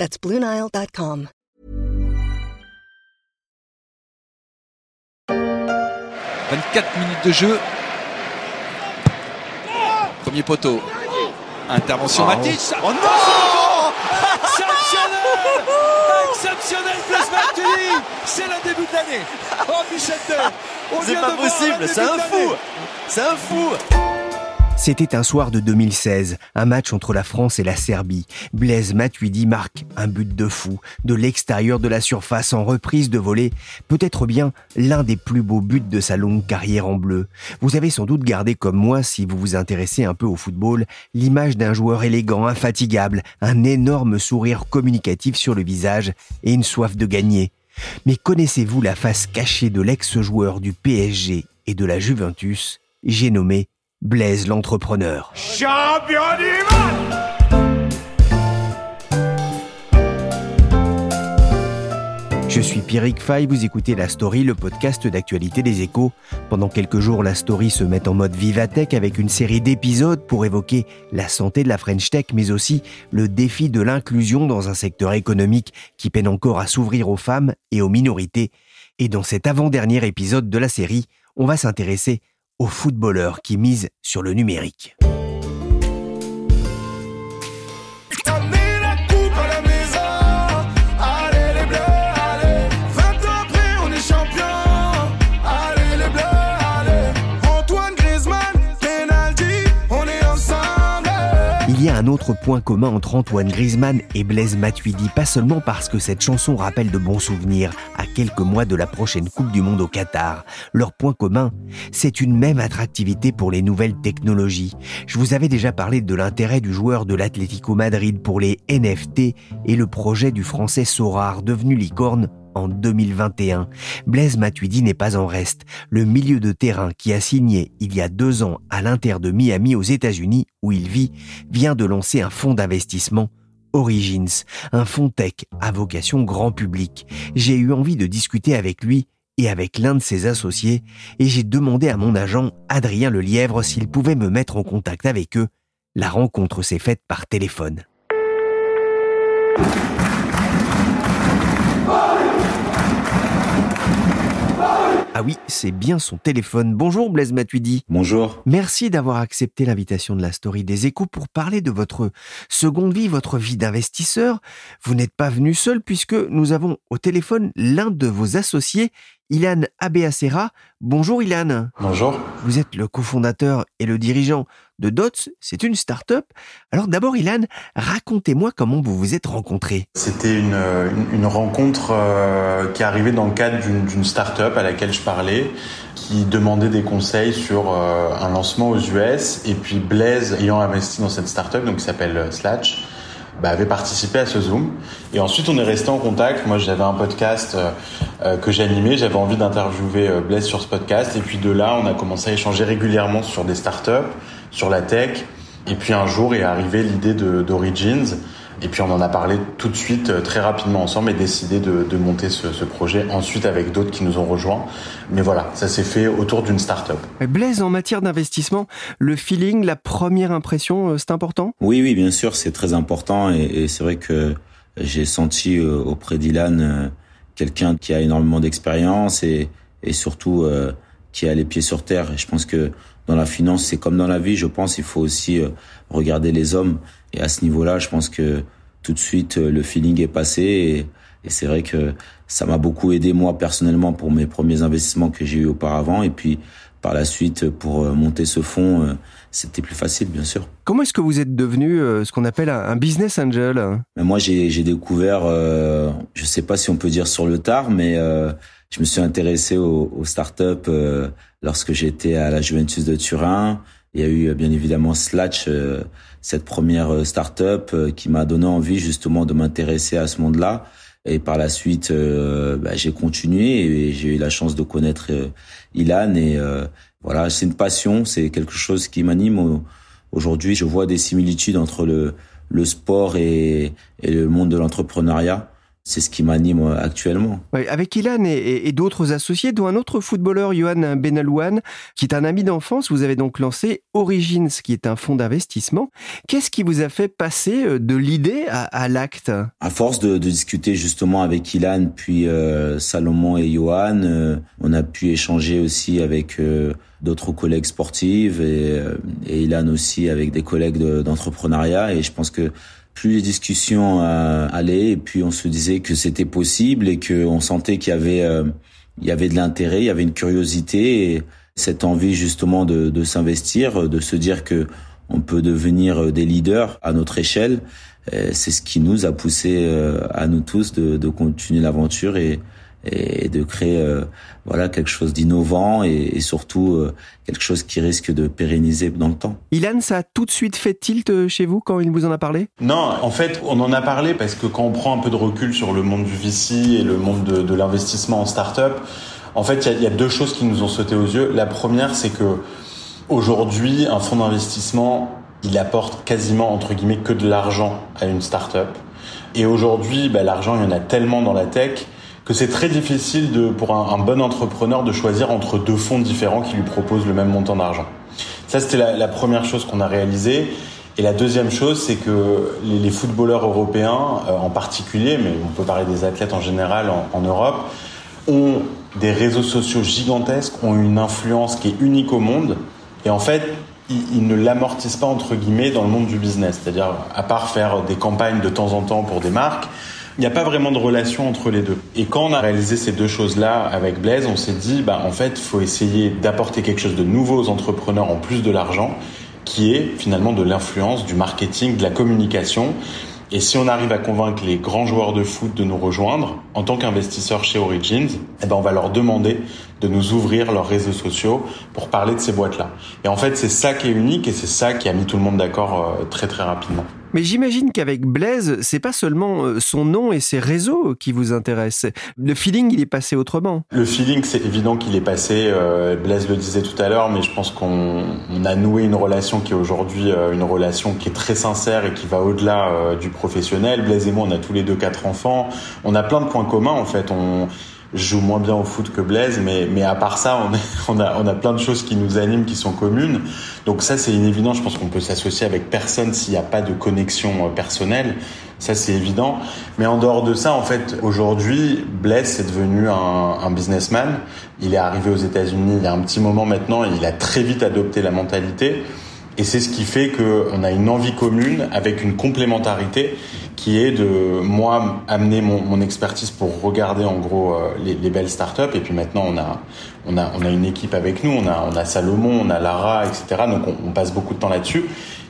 That's BlueNile.com. 24 minutes de jeu. Premier poteau. Intervention Matic. Oh non Exceptionnel. Exceptionnel Blaise Matuidi C'est le début de l'année. Oh Michel C'est pas possible, c'est un fou. C'est un fou c'était un soir de 2016, un match entre la France et la Serbie. Blaise Matuidi marque un but de fou, de l'extérieur de la surface en reprise de volée, peut-être bien l'un des plus beaux buts de sa longue carrière en bleu. Vous avez sans doute gardé comme moi, si vous vous intéressez un peu au football, l'image d'un joueur élégant, infatigable, un énorme sourire communicatif sur le visage et une soif de gagner. Mais connaissez-vous la face cachée de l'ex-joueur du PSG et de la Juventus J'ai nommé Blaise l'entrepreneur. Champion du monde Je suis Pierrick Fay, vous écoutez La Story, le podcast d'actualité des échos. Pendant quelques jours, La Story se met en mode Vivatech avec une série d'épisodes pour évoquer la santé de la French Tech, mais aussi le défi de l'inclusion dans un secteur économique qui peine encore à s'ouvrir aux femmes et aux minorités. Et dans cet avant-dernier épisode de la série, on va s'intéresser aux footballeurs qui misent sur le numérique. Il y a un autre point commun entre Antoine Griezmann et Blaise Matuidi, pas seulement parce que cette chanson rappelle de bons souvenirs à quelques mois de la prochaine Coupe du Monde au Qatar. Leur point commun, c'est une même attractivité pour les nouvelles technologies. Je vous avais déjà parlé de l'intérêt du joueur de l'Atlético Madrid pour les NFT et le projet du français Sorar devenu licorne en 2021. Blaise Matuidi n'est pas en reste. Le milieu de terrain qui a signé il y a deux ans à l'Inter de Miami aux États-Unis, où il vit, vient de lancer un fonds d'investissement Origins, un fonds tech à vocation grand public. J'ai eu envie de discuter avec lui et avec l'un de ses associés, et j'ai demandé à mon agent, Adrien Lelièvre, s'il pouvait me mettre en contact avec eux. La rencontre s'est faite par téléphone. Ah oui, c'est bien son téléphone. Bonjour Blaise Matuidi. Bonjour. Merci d'avoir accepté l'invitation de la story des échos pour parler de votre seconde vie, votre vie d'investisseur. Vous n'êtes pas venu seul puisque nous avons au téléphone l'un de vos associés, Ilan Abeacera. Bonjour Ilan. Bonjour. Vous êtes le cofondateur et le dirigeant de Dots, c'est une start-up. Alors d'abord Ilan, racontez-moi comment vous vous êtes rencontrés. C'était une, une, rencontre euh, qui est arrivée dans le cadre d'une start-up à laquelle je parlais, qui demandait des conseils sur euh, un lancement aux US. Et puis Blaise, ayant investi dans cette start-up, donc qui s'appelle Slatch, bah, avait participé à ce Zoom. Et ensuite, on est resté en contact. Moi, j'avais un podcast euh, euh, que j'animais. J'avais envie d'interviewer euh, Blaise sur ce podcast. Et puis de là, on a commencé à échanger régulièrement sur des startups, sur la tech. Et puis un jour est arrivée l'idée d'Origins. Et puis on en a parlé tout de suite, euh, très rapidement ensemble, et décidé de, de monter ce, ce, projet ensuite avec d'autres qui nous ont rejoints. Mais voilà, ça s'est fait autour d'une start-up. Blaise, en matière d'investissement, le feeling, la première impression, euh, c'est important? Oui, oui, bien sûr, c'est très important. Et, et c'est vrai que j'ai senti euh, auprès d'Ilan quelqu'un qui a énormément d'expérience et, et surtout qui a les pieds sur terre. Et je pense que dans la finance, c'est comme dans la vie, je pense, il faut aussi regarder les hommes. Et à ce niveau-là, je pense que tout de suite, euh, le feeling est passé. Et, c'est vrai que ça m'a beaucoup aidé, moi, personnellement, pour mes premiers investissements que j'ai eu auparavant. Et puis, par la suite, pour euh, monter ce fonds, euh, c'était plus facile, bien sûr. Comment est-ce que vous êtes devenu ce qu'on appelle un business angel? Moi, j'ai découvert, euh, je sais pas si on peut dire sur le tard, mais je me suis intéressé aux, aux startups lorsque j'étais à la Juventus de Turin. Il y a eu bien évidemment Slatch, cette première euh, start-up euh, qui m'a donné envie justement de m'intéresser à ce monde-là. Et par la suite, bah, j'ai continué et j'ai eu la chance de connaître Ilan. Et voilà, c'est une passion, c'est quelque chose qui m'anime. Aujourd'hui, je vois des similitudes entre le, le sport et, et le monde de l'entrepreneuriat c'est ce qui m'anime euh, actuellement. avec Ilan et, d'autres associés, dont un autre footballeur, Johan Benalouane, qui est un ami d'enfance, vous avez donc lancé Origins, qui est un fonds d'investissement. Qu'est-ce qui vous a fait passer euh, de l'idée à, l'acte? À force de, discuter justement avec Ilan, puis euh, Salomon et Johan, on a pu échanger aussi avec d'autres collègues sportifs et, et Ilan aussi avec des collègues d'entrepreneuriat. et je pense que plus les discussions euh, allaient, et puis on se disait que c'était possible et qu'on sentait qu'il y avait euh, il y avait de l'intérêt, il y avait une curiosité et cette envie justement de, de s'investir, de se dire que on peut devenir des leaders à notre échelle. C'est ce qui nous a poussé euh, à nous tous de, de continuer l'aventure et, et de créer euh, voilà quelque chose d'innovant et, et, surtout euh, quelque chose qui risque de pérenniser dans le temps. Ilan, ça a tout de suite fait tilt euh, chez vous quand il vous en a parlé? Non, en fait, on en a parlé parce que quand on prend un peu de recul sur le monde du VC et le monde de, de l'investissement en start-up, en fait, il y, y, a deux choses qui nous ont sauté aux yeux. La première, c'est que aujourd'hui, un fonds d'investissement, il apporte quasiment entre guillemets que de l'argent à une start-up. Et aujourd'hui, bah, l'argent, il y en a tellement dans la tech que c'est très difficile de, pour un, bon entrepreneur de choisir entre deux fonds différents qui lui proposent le même montant d'argent. Ça, c'était la, première chose qu'on a réalisée. Et la deuxième chose, c'est que les, footballeurs européens euh, en particulier, mais on peut parler des athlètes en général en, Europe, ont des réseaux sociaux gigantesques, ont une influence qui est unique au monde. Et en fait, ils, ils ne l'amortissent pas, entre guillemets, dans le monde du business. C'est-à-dire, à part faire des campagnes de temps en temps pour des marques, il n'y a pas vraiment de relation entre les deux. Et quand on a réalisé ces deux choses-là avec Blaise, on s'est dit, bah, en fait, il faut essayer d'apporter quelque chose de nouveau aux entrepreneurs en plus de l'argent, qui est finalement de l'influence, du marketing, de la communication. Et si on arrive à convaincre les grands joueurs de foot de nous rejoindre en tant qu'investisseurs chez Origins, eh ben on va leur demander de nous ouvrir leurs réseaux sociaux pour parler de ces boîtes-là. Et en fait, c'est ça qui est unique et c'est ça qui a mis tout le monde d'accord euh, très très rapidement. Mais j'imagine qu'avec Blaise, c'est pas seulement euh, son nom et ses réseaux qui vous intéressent. Le feeling, il est passé autrement. Le feeling, c'est évident qu'il est passé. Euh, Blaise le disait tout à l'heure, mais je pense qu'on a noué une relation qui est aujourd'hui une relation qui est très sincère et qui va au-delà du professionnel. Blaise et moi, on a tous les deux quatre enfants. On a plein de points communs en fait. On je joue moins bien au foot que Blaise, mais, mais à part ça, on, on, a, on a plein de choses qui nous animent, qui sont communes. Donc ça, c'est inévident. Je pense qu'on peut s'associer avec personne s'il n'y a pas de connexion euh, personnelle. Ça, c'est évident. Mais en dehors de ça, en fait, aujourd'hui, Blaise c'est devenu un, un, businessman. Il est arrivé aux États-Unis il y a un petit moment maintenant et il a très vite adopté la mentalité. Et c'est ce qui fait qu'on a une envie commune avec une complémentarité qui est de moi amener mon, expertise pour regarder en gros euh, les, les, belles startups. Et puis maintenant on a on a on a une équipe avec nous. On a on a Salomon on a Lara etc donc on, passe beaucoup de temps là-dessus.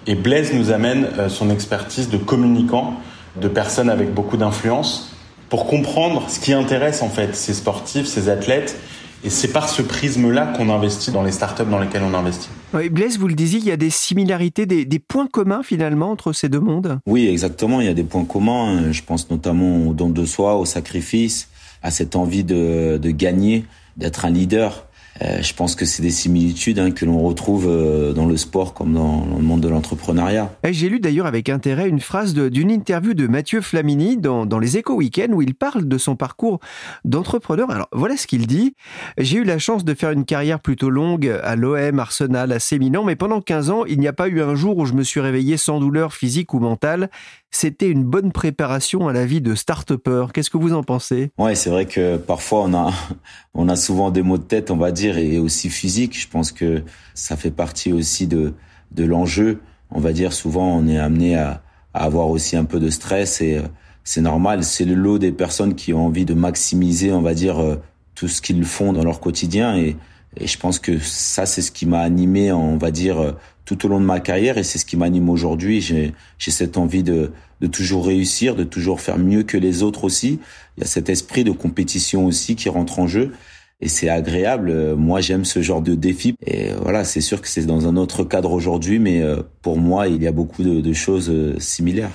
Et Blaise nous amène euh, son expertise de communicant de personnes avec beaucoup d'influence pour comprendre ce qui intéresse en fait ces sportifs ces athlètes. Et c'est par ce prisme-là qu'on investit dans les startups dans lesquelles on investit. Oui, Blaise, vous le disiez, il y a des similarités, des, des, points communs finalement entre ces deux mondes? Oui, exactement, il y a des points communs. Je pense notamment au don de soi, au sacrifice, à cette envie de, de gagner, d'être un leader. Euh, je pense que c'est des similitudes hein, que l'on retrouve euh, dans le sport comme dans, le monde de l'entrepreneuriat. J'ai lu d'ailleurs avec intérêt une phrase d'une interview de Mathieu Flamini dans, dans les Échos Week-end où il parle de son parcours d'entrepreneur. Alors voilà ce qu'il dit. J'ai eu la chance de faire une carrière plutôt longue à l'OM, Arsenal, à Séminan, mais pendant 15 ans, il n'y a pas eu un jour où je me suis réveillé sans douleur physique ou mentale c'était une bonne préparation à la vie de start-upper. Qu'est-ce que vous en pensez? Ouais, c'est vrai que parfois on a on a souvent des maux de tête, on va dire, et aussi physique. Je pense que ça fait partie aussi de de l'enjeu. On va dire souvent on est amené à, avoir aussi un peu de stress et euh, c'est normal. C'est le lot des personnes qui ont envie de maximiser, on va dire, euh, tout ce qu'ils font dans leur quotidien et et je pense que ça, c'est ce qui m'a animé, on va dire, euh, tout au long de ma carrière et c'est ce qui m'anime aujourd'hui. J'ai, j'ai cette envie de, de toujours réussir, de toujours faire mieux que les autres aussi. Il y a cet esprit de compétition aussi qui rentre en jeu et c'est agréable. Euh, moi, j'aime ce genre de défi. Et euh, voilà, c'est sûr que c'est dans un autre cadre aujourd'hui, mais euh, pour moi, il y a beaucoup de, choses similaires.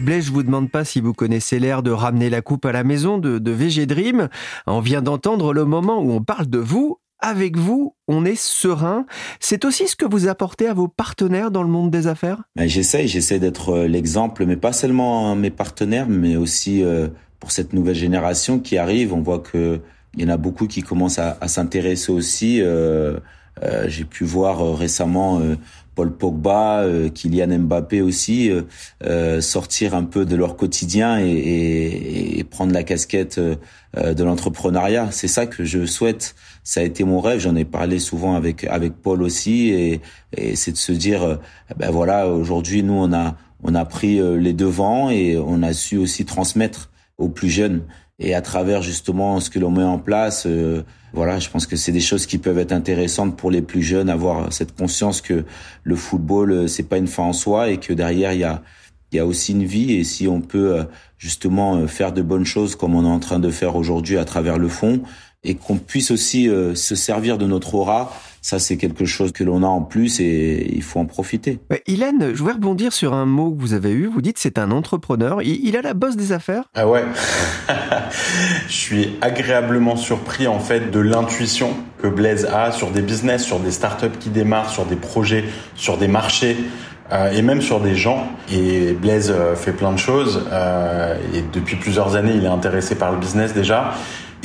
Blaise, je vous demande pas si vous connaissez l'air de ramener la coupe à la maison de, de VG Dream. On vient d'entendre le moment où on parle de vous avec vous, on est serein. C'est aussi ce que vous apportez à vos partenaires dans le monde des affaires? Ben, J'essaye, j'essaie d'être euh, l'exemple, mais pas seulement mes partenaires, mais aussi euh, pour cette nouvelle génération qui arrive. On voit que il y en a beaucoup qui commencent à, s'intéresser aussi. Euh, j'ai pu voir récemment Paul Pogba, euh, Kylian Mbappé aussi, euh, euh, sortir un peu de leur quotidien et, et, prendre la casquette de l'entrepreneuriat. C'est ça que je souhaite. Ça a été mon rêve. J'en ai parlé souvent avec avec Paul aussi, et, et c'est de se dire, ben voilà, aujourd'hui nous on a on a pris les devants et on a su aussi transmettre aux plus jeunes et à travers justement ce que l'on met en place. Voilà, je pense que c'est des choses qui peuvent être intéressantes pour les plus jeunes, avoir cette conscience que le football euh, c'est pas une fin en soi et que derrière il y a il y a aussi une vie et si on peut euh, justement euh, faire de bonnes choses comme on est en train de faire aujourd'hui à travers le fond et qu'on puisse aussi se servir de notre aura ça, c'est quelque chose que l'on a en plus et il faut en profiter. Hélène, je voulais rebondir sur un mot que vous avez eu. Vous dites c'est un entrepreneur. Il, a la bosse des affaires? Ah ouais. je suis agréablement surpris en fait de l'intuition que Blaise a sur des business, sur des startups qui démarrent, sur des projets, sur des marchés. Euh, et même sur des gens. Et Blaise euh, fait plein de choses. Euh, et depuis plusieurs années, il est intéressé par le business déjà.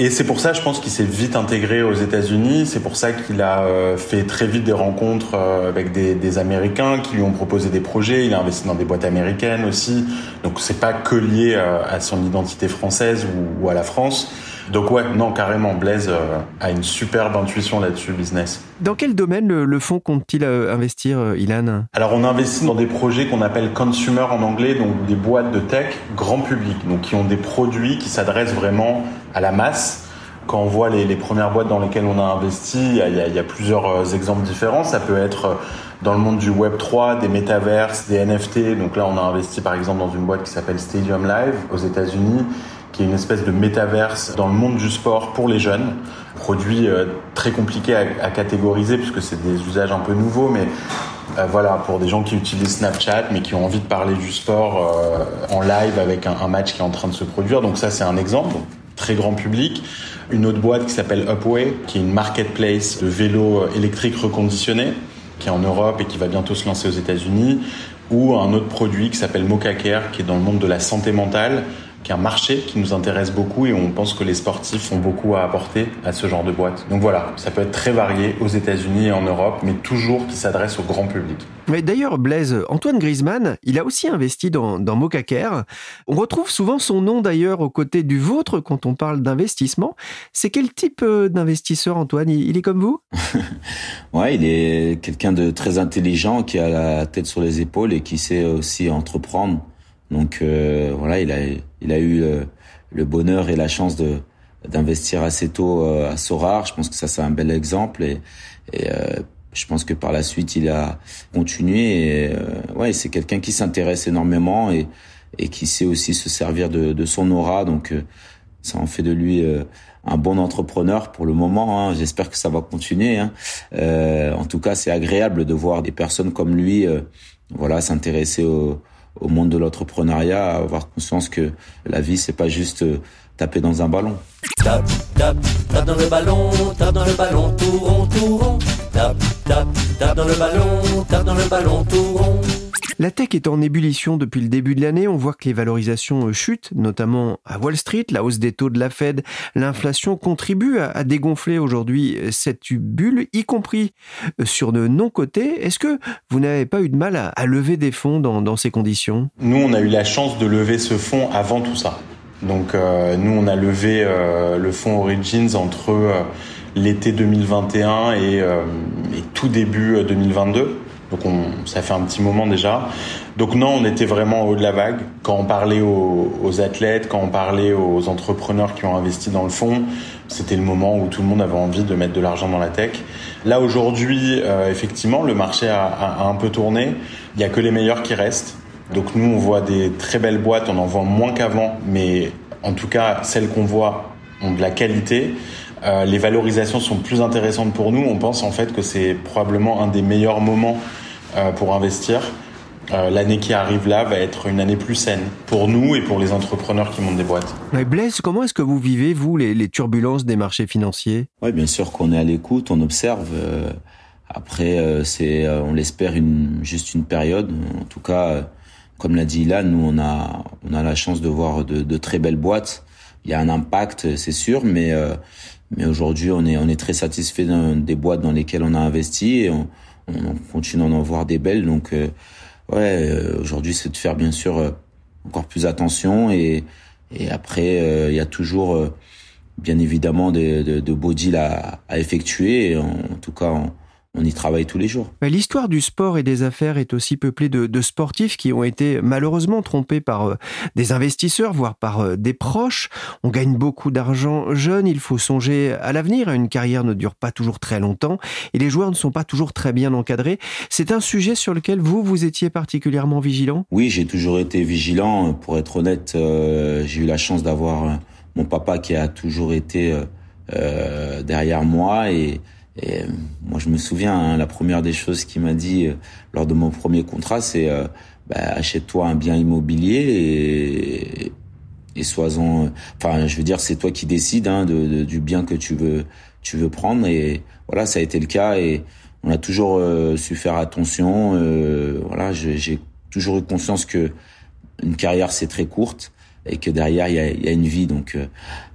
Et c'est pour ça, je pense qu'il s'est vite intégré aux États-Unis. C'est pour ça qu'il a euh, fait très vite des rencontres euh, avec des, des, Américains qui lui ont proposé des projets. Il a investi dans des boîtes américaines aussi. Donc c'est pas que lié euh, à son identité française ou, ou à la France. Donc ouais, non, carrément, Blaise a une superbe intuition là-dessus, business. Dans quel domaine le, fonds compte-t-il investir, Ilan Alors on investit dans des projets qu'on appelle consumer en anglais, donc des boîtes de tech grand public, donc qui ont des produits qui s'adressent vraiment à la masse. Quand on voit les, premières boîtes dans lesquelles on a investi, il y a, plusieurs euh, exemples différents. Ça peut être euh, dans le monde du Web 3, des métaverses, des NFT. Donc là, on a investi par exemple dans une boîte qui s'appelle Stadium Live aux États-Unis, qui est une espèce de métaverse dans le monde du sport pour les jeunes. Produit euh, très compliqué à, catégoriser puisque c'est des usages un peu nouveaux, mais voilà, pour des gens qui utilisent Snapchat mais qui ont envie de parler du sport en live avec un, match qui est en train de se produire. Donc ça, c'est un exemple très grand public. Une autre boîte qui s'appelle Upway, qui est une marketplace de vélos électriques reconditionnés, qui est en Europe et qui va bientôt se lancer aux États-Unis. Ou un autre produit qui s'appelle Mocacare, qui est dans le monde de la santé mentale, qui est un marché qui nous intéresse beaucoup et on pense que les sportifs ont beaucoup à apporter à ce genre de boîte. Donc voilà, ça peut être très varié aux États-Unis et en Europe, mais toujours qui s'adresse au grand public. Mais d'ailleurs, Blaise, Antoine Griezmann, il a aussi investi dans, dans Mocacare. On retrouve souvent son nom d'ailleurs aux côtés du vôtre quand on parle d'investissement. C'est quel type euh, d'investisseur, Antoine? Il, est comme vous? Ouais, il est quelqu'un de très intelligent qui a la tête sur les épaules et qui sait aussi entreprendre. Donc euh, voilà, il a, il a eu euh, le bonheur et la chance de d'investir assez tôt euh, à Sorar. Je pense que ça c'est un bel exemple et, et euh, je pense que par la suite il a continué. Et, ouais, c'est quelqu'un qui s'intéresse énormément et et qui sait aussi se servir de, de son aura. Donc ça en fait de lui un bon entrepreneur pour le moment. Hein. J'espère que ça va continuer. Hein. en tout cas, c'est agréable de voir des personnes comme lui, voilà, s'intéresser au au monde de l'entrepreneuriat, avoir conscience que la vie, c'est pas juste euh, taper dans un ballon. Tape, tape, tape dans le ballon, tape dans le ballon, tout rond, tout rond. Tape, tape, tape dans le ballon, tape dans le ballon, tout rond. La tech est en ébullition depuis le début de l'année. On voit que les valorisations euh, chutent, notamment à Wall Street. La hausse des taux de la Fed, l'inflation contribue à, dégonfler aujourd'hui euh, cette bulle, y compris euh, sur de non-cotés. Est-ce que vous n'avez pas eu de mal à, lever des fonds dans, ces conditions? Nous, on a eu la chance de lever ce fonds avant tout ça. Donc, nous, on a levé le fonds Origins entre l'été 2021 et, et, tout début 2022. Donc on, ça fait un petit moment déjà. Donc non, on était vraiment au haut de la vague. Quand on parlait aux, athlètes, quand on parlait aux entrepreneurs qui ont investi dans le fond, c'était le moment où tout le monde avait envie de mettre de l'argent dans la tech. Là aujourd'hui, euh, effectivement, le marché a, a, un peu tourné. Il y a que les meilleurs qui restent. Donc nous, on voit des très belles boîtes, on en voit moins qu'avant, mais en tout cas, celles qu'on voit ont de la qualité. Euh, les valorisations sont plus intéressantes pour nous. On pense en fait que c'est probablement un des meilleurs moments euh, pour investir. l'année qui arrive là va être une année plus saine pour nous et pour les entrepreneurs qui montent des boîtes. Blaise, comment est-ce que vous vivez, vous, les, turbulences des marchés financiers? Oui, bien sûr qu'on est à l'écoute, on observe. après, c'est, on l'espère, une, juste une période. En tout cas, comme l'a dit Ilan, nous, on a, on a la chance de voir de, de très belles boîtes. Il y a un impact, c'est sûr, mais mais aujourd'hui, on est, on est très satisfait des boîtes dans lesquelles on a investi et on, on continue d'en voir des belles. Donc, euh, ouais, euh, aujourd'hui, c'est de faire bien sûr euh, encore plus attention et, et après, il y a toujours, bien évidemment, de, de, de beaux deals à, à effectuer. En, en tout cas, on, on y travaille tous les jours. L'histoire du sport et des affaires est aussi peuplée de, sportifs qui ont été malheureusement trompés par euh, des investisseurs, voire par euh, des proches. On gagne beaucoup d'argent jeune, il faut songer à l'avenir. Une carrière ne dure pas toujours très longtemps et les joueurs ne sont pas toujours très bien encadrés. C'est un sujet sur lequel vous, vous étiez particulièrement vigilant? Oui, j'ai toujours été vigilant. Pour être honnête, euh, j'ai eu la chance d'avoir mon papa qui a toujours été derrière moi et et euh, moi, je me souviens, hein, la première des choses qu'il m'a dit euh, lors de mon premier contrat, c'est euh, bah, achète-toi un bien immobilier et, et sois-en. Enfin, je veux dire, c'est toi qui décides hein, de, du bien que tu veux, tu veux prendre. Et voilà, ça a été le cas. Et on a toujours su faire attention. voilà, j'ai toujours eu conscience que une carrière c'est très courte et que derrière il y a, y a, une vie. Donc euh,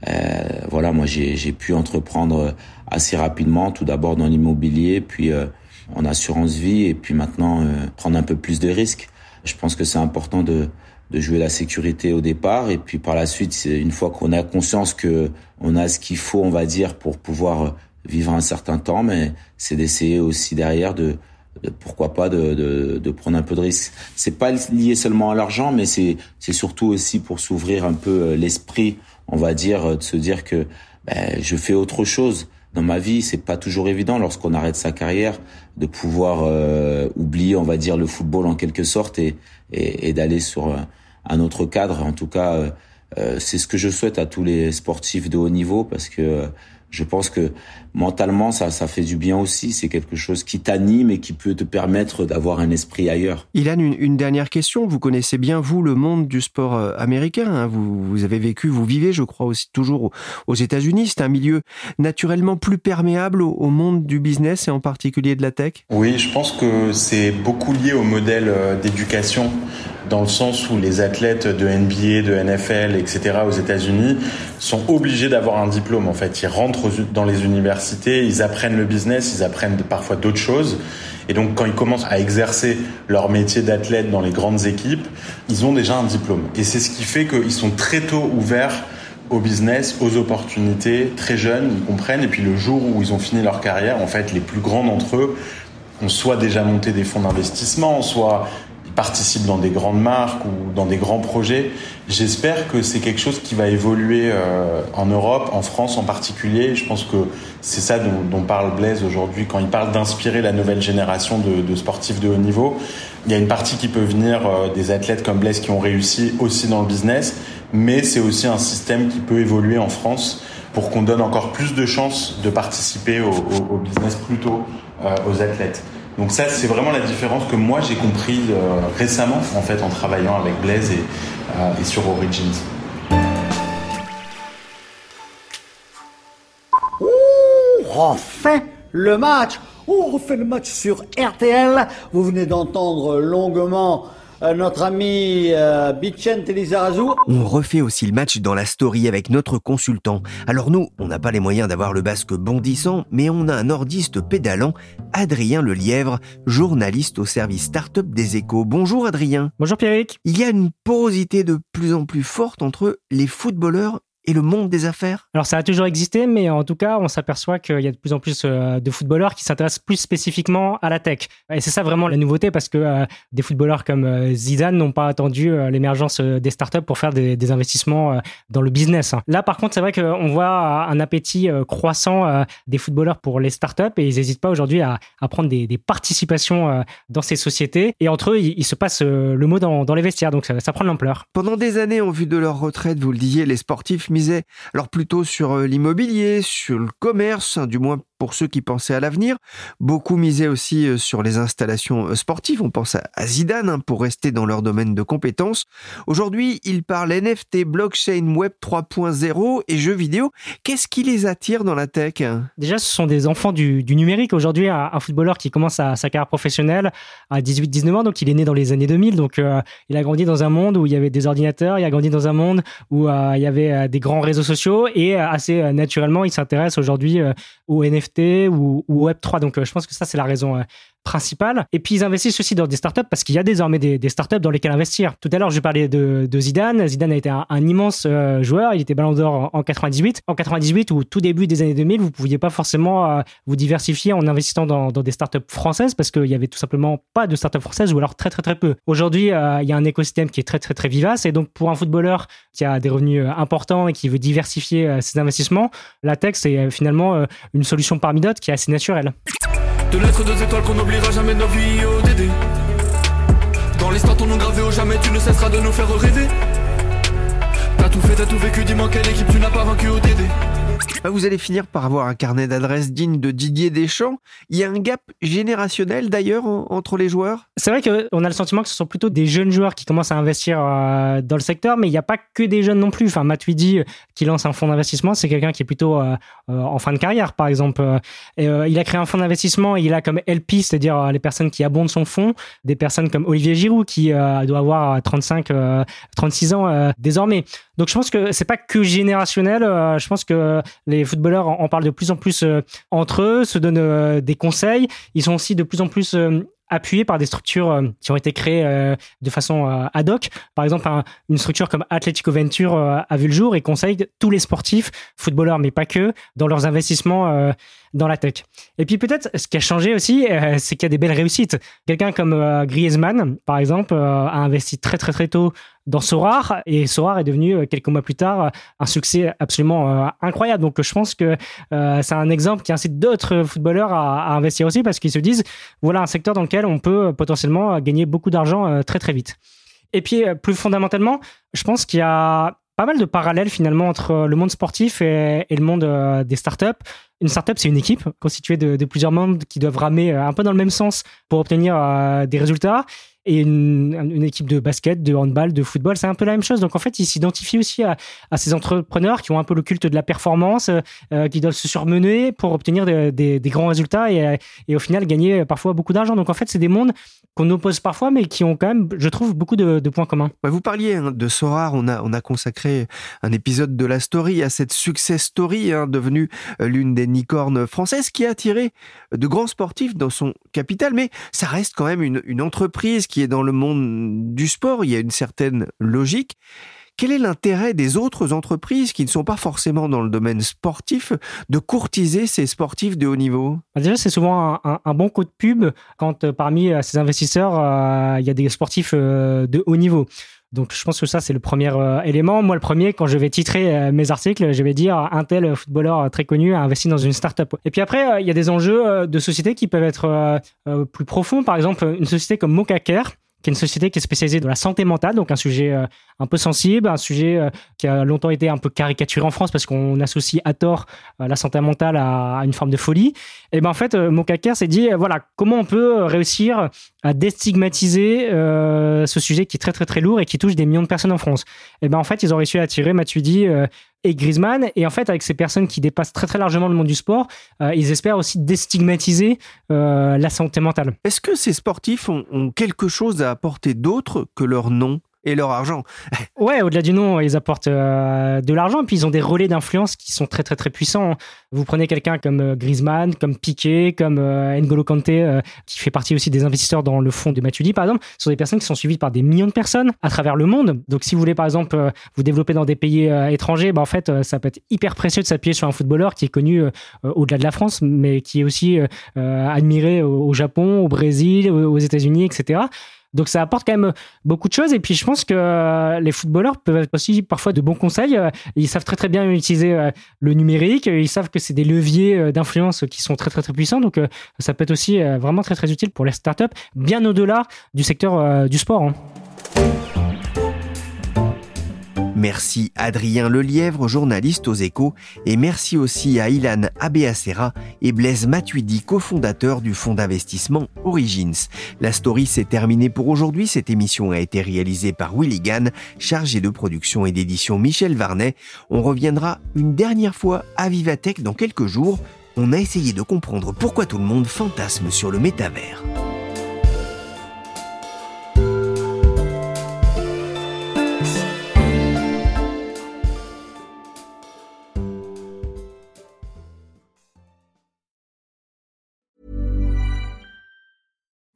euh voilà, moi j'ai pu entreprendre assez rapidement, tout d'abord dans l'immobilier, puis euh, en assurance vie, et puis maintenant euh, prendre un peu plus de risques. Je pense que c'est important de, de jouer la sécurité au départ, et puis par la suite, une fois qu'on a conscience que on a ce qu'il faut, on va dire, pour pouvoir vivre un certain temps, mais c'est d'essayer aussi derrière de pourquoi pas de, de, de, prendre un peu de risque. C'est pas lié seulement à l'argent, mais c'est surtout aussi pour s'ouvrir un peu euh, l'esprit, on va dire, euh, de se dire que ben, je fais autre chose dans ma vie. C'est pas toujours évident lorsqu'on arrête sa carrière de pouvoir euh, oublier, on va dire, le football en quelque sorte et et, et d'aller sur un, autre cadre. En tout cas, c'est ce que je souhaite à tous les sportifs de haut niveau parce que je pense que mentalement, ça, ça fait du bien aussi. C'est quelque chose qui t'anime et qui peut te permettre d'avoir un esprit ailleurs. Ilan, une, une dernière question. Vous connaissez bien, vous, le monde du sport euh, américain. Hein. Vous, vous avez vécu, vous vivez, je crois, aussi toujours aux États-Unis. C'est un milieu naturellement plus perméable au, au, monde du business et en particulier de la tech? Oui, je pense que c'est beaucoup lié au modèle euh, d'éducation dans le sens où les athlètes de NBA, de NFL, etc. aux États-Unis sont obligés d'avoir un diplôme. En fait, ils rentrent dans les universités, ils apprennent le business, ils apprennent parfois d'autres choses. Et donc, quand ils commencent à exercer leur métier d'athlète dans les grandes équipes, ils ont déjà un diplôme. Et c'est ce qui fait qu'ils sont très tôt ouverts au business, aux opportunités, très jeunes, ils comprennent. Et puis le jour où ils ont fini leur carrière, en fait, les plus grands d'entre eux ont soit déjà monté des fonds d'investissement, soit participent dans des grandes marques ou dans des grands projets. J'espère que c'est quelque chose qui va évoluer euh, en Europe, en France en particulier. Je pense que c'est ça dont, dont, parle Blaise aujourd'hui quand il parle d'inspirer la nouvelle génération de, de, sportifs de haut niveau. Il y a une partie qui peut venir euh, des athlètes comme Blaise qui ont réussi aussi dans le business, mais c'est aussi un système qui peut évoluer en France pour qu'on donne encore plus de chances de participer au, au, au business plutôt euh, aux athlètes. Donc ça, c'est vraiment la différence que moi j'ai compris euh, récemment en fait en travaillant avec Blaise et, euh, sur Origins. Ouh, refait le match. On refait le match sur RTL. Vous venez d'entendre longuement notre ami euh, Bichente On refait aussi le match dans la story avec notre consultant. Alors nous, on n'a pas les moyens d'avoir le basque bondissant, mais on a un nordiste pédalant, Adrien Lelièvre, journaliste au service start-up des échos. Bonjour Adrien. Bonjour Pierrick. Il y a une porosité de plus en plus forte entre les footballeurs et le monde des affaires Alors ça a toujours existé, mais en tout cas, on s'aperçoit qu'il y a de plus en plus euh, de footballeurs qui s'intéressent plus spécifiquement à la tech. Et c'est ça vraiment la nouveauté, parce que euh, des footballeurs comme euh, Zidane n'ont pas attendu l'émergence des startups pour faire des, des investissements dans le business. Là, par contre, c'est vrai qu'on voit un appétit croissant des footballeurs pour les startups et ils n'hésitent pas aujourd'hui à, à, prendre des, des, participations dans ces sociétés. Et entre eux, il, se passe le mot dans, dans les vestiaires, donc ça, ça prend de l'ampleur. Pendant des années, en vue de leur retraite, vous le disiez, les sportifs alors plutôt sur euh, l'immobilier, sur le commerce, du moins pour ceux qui pensaient à l'avenir. Beaucoup misaient aussi euh, sur les installations euh, sportives. On pense à Zidane hein, pour rester dans leur domaine de compétences. Aujourd'hui, ils parlent NFT, blockchain, web 3.0 et jeux vidéo. Qu'est-ce qui les attire dans la tech? Déjà, ce sont des enfants du, numérique. Aujourd'hui, un, footballeur qui commence sa, carrière professionnelle à 18-19 ans, donc il est né dans les années 2000. Donc, euh, il a grandi dans un monde où il y avait des ordinateurs, il a grandi dans un monde où il y avait des grands réseaux sociaux et assez naturellement, il s'intéresse aujourd'hui au NFT ou, ou Web 3. Donc, je pense que ça, c'est la raison principale. Et puis ils investissent aussi dans des startups parce qu'il y a désormais des, startups dans lesquelles investir. Tout à l'heure, je parlais de, Zidane. Zidane a été un, immense euh, joueur. Il était Ballon d'Or en, 98. En 98 ou tout début des années 2000, vous pouviez pas forcément euh, vous diversifier en investissant dans, dans des startups françaises parce qu'il y avait tout simplement pas de startups françaises ou alors très très très peu. Aujourd'hui, euh, il y a un écosystème qui est très très très vivace et donc pour un footballeur qui a des revenus importants et qui veut diversifier ses investissements, la tech c'est finalement une solution parmi d'autres qui est assez naturelle. De lettres, deux étoiles qu'on n'oubliera jamais nos vies ODD. Dans l'histoire, ton nom gravé au jamais, tu ne cesseras de nous faire rêver. T'as tout fait, t'as tout vécu, dis-moi quelle équipe tu n'as pas vaincu ODD. Bah, vous allez finir par avoir un carnet d'adresses digne de Didier Deschamps. Il y a un gap générationnel d'ailleurs entre les joueurs? C'est vrai qu'on a le sentiment que ce sont plutôt des jeunes joueurs qui commencent à investir euh, dans le secteur, mais il n'y a pas que des jeunes non plus. Enfin, Matuidi, euh, qui lance un fonds d'investissement, c'est quelqu'un qui est plutôt euh, en fin de carrière, par exemple. il a créé un fonds d'investissement et il a comme LP, c'est-à-dire les personnes qui abondent son fonds, des personnes comme Olivier Giroud, qui doit avoir 35, 36 ans désormais. Donc je pense que c'est pas que générationnel. je pense que les footballeurs en, parlent de plus en plus euh, entre eux, se donnent euh, des conseils. Ils sont aussi de plus en plus euh, appuyés par des structures qui ont été créées de façon ad hoc. Par exemple, une structure comme Atletico Venture a vu le jour et conseille tous les sportifs, footballeurs mais pas que, dans leurs investissements dans la tech. Et puis peut-être ce qui a changé aussi, c'est qu'il y a des belles réussites. Quelqu'un comme Griezmann, par exemple, a investi très très très tôt dans Sorar et Sorar est devenu euh, quelques mois plus tard un succès absolument euh, incroyable. Donc je pense que euh, c'est un exemple qui incite d'autres footballeurs à, investir aussi parce qu'ils se disent voilà un secteur dans lequel on peut potentiellement gagner beaucoup d'argent très très vite. Et puis plus fondamentalement, je pense qu'il y a pas mal de parallèles finalement entre le monde sportif et, le monde des startups. Une startup, c'est une équipe constituée de, plusieurs membres qui doivent ramer un peu dans le même sens pour obtenir des résultats et une, équipe de basket, de handball, de football, c'est un peu la même chose. Donc en fait, ils s'identifient aussi à, ces entrepreneurs qui ont un peu le culte de la performance, euh, qui doivent se surmener pour obtenir des, grands résultats et, et, au final gagner parfois beaucoup d'argent. Donc en fait, c'est des mondes qu'on oppose parfois, mais qui ont quand même, je trouve, beaucoup de, points communs. Vous parliez hein, de Sorar, on a, on a consacré un épisode de la story à cette success story hein, devenue euh, l'une des licornes françaises qui a attiré de grands sportifs dans son capital, mais ça reste quand même une, une entreprise qui est dans le monde du sport, il y a une certaine logique. Quel est l'intérêt des autres entreprises qui ne sont pas forcément dans le domaine sportif de courtiser ces sportifs de haut niveau? Bah, Déjà, c'est souvent un, bon coup de pub quand euh, parmi euh, ces investisseurs, euh, il y a des sportifs de haut niveau. Donc je pense que ça c'est le premier euh, élément. Moi le premier quand je vais titrer euh, mes articles, je vais dire un tel footballeur très connu a investi dans une startup. Et puis après il y a des enjeux de société qui peuvent être plus profonds. Par exemple une société comme Mokacare qui est une société qui est spécialisée dans la santé mentale, donc un sujet euh, un peu sensible, un sujet euh, qui a longtemps été un peu caricaturé en France parce qu'on associe à tort euh, la santé mentale à, une forme de folie. Et ben en fait, Mokaker s'est dit voilà comment on peut réussir à déstigmatiser ce sujet qui est très très très lourd et qui touche des millions de personnes en France. Et ben en fait, ils ont réussi à attirer Matuidi et Griezmann. Et en fait, avec ces personnes qui dépassent très très largement le monde du sport, euh, ils espèrent aussi déstigmatiser euh, la santé mentale. Est-ce que ces sportifs ont quelque chose à apporter d'autre que leur nom? Et leur argent. ouais, au-delà du nom, ils apportent euh, de l'argent, puis ils ont des relais d'influence qui sont très très très puissants. Vous prenez quelqu'un comme euh, Griezmann, comme Piqué, comme euh, N'Golo Kanté, qui fait partie aussi des investisseurs dans le fonds de Matuidi, par exemple. Ce sont des personnes qui sont suivies par des millions de personnes à travers le monde. Donc, si vous voulez, par exemple, vous développer dans des pays étrangers, bah, en fait, ça peut être hyper précieux de s'appuyer sur un footballeur qui est connu au-delà de la France, mais qui est aussi admiré au, Japon, au Brésil, aux États-Unis, etc. Donc ça apporte quand même beaucoup de choses. Et puis je pense que euh, les footballeurs peuvent être aussi parfois de bons conseils. Euh, ils savent très très bien utiliser euh, le numérique. Ils savent que c'est des leviers d'influence qui sont très très très puissants. Donc ça peut être aussi vraiment très très utile pour les startups, bien au-delà du secteur du sport. Hein. Merci Adrien Lelièvre, journaliste aux échos, et merci aussi à Ilan Abeacera et Blaise Matuidi, cofondateur du fonds d'investissement Origins. La story s'est terminée pour aujourd'hui. Cette émission a été réalisée par Willy Gann, chargé de production et d'édition Michel Varnet. On reviendra une dernière fois à Vivatech dans quelques jours. On a essayé de comprendre pourquoi tout le monde fantasme sur le métavers.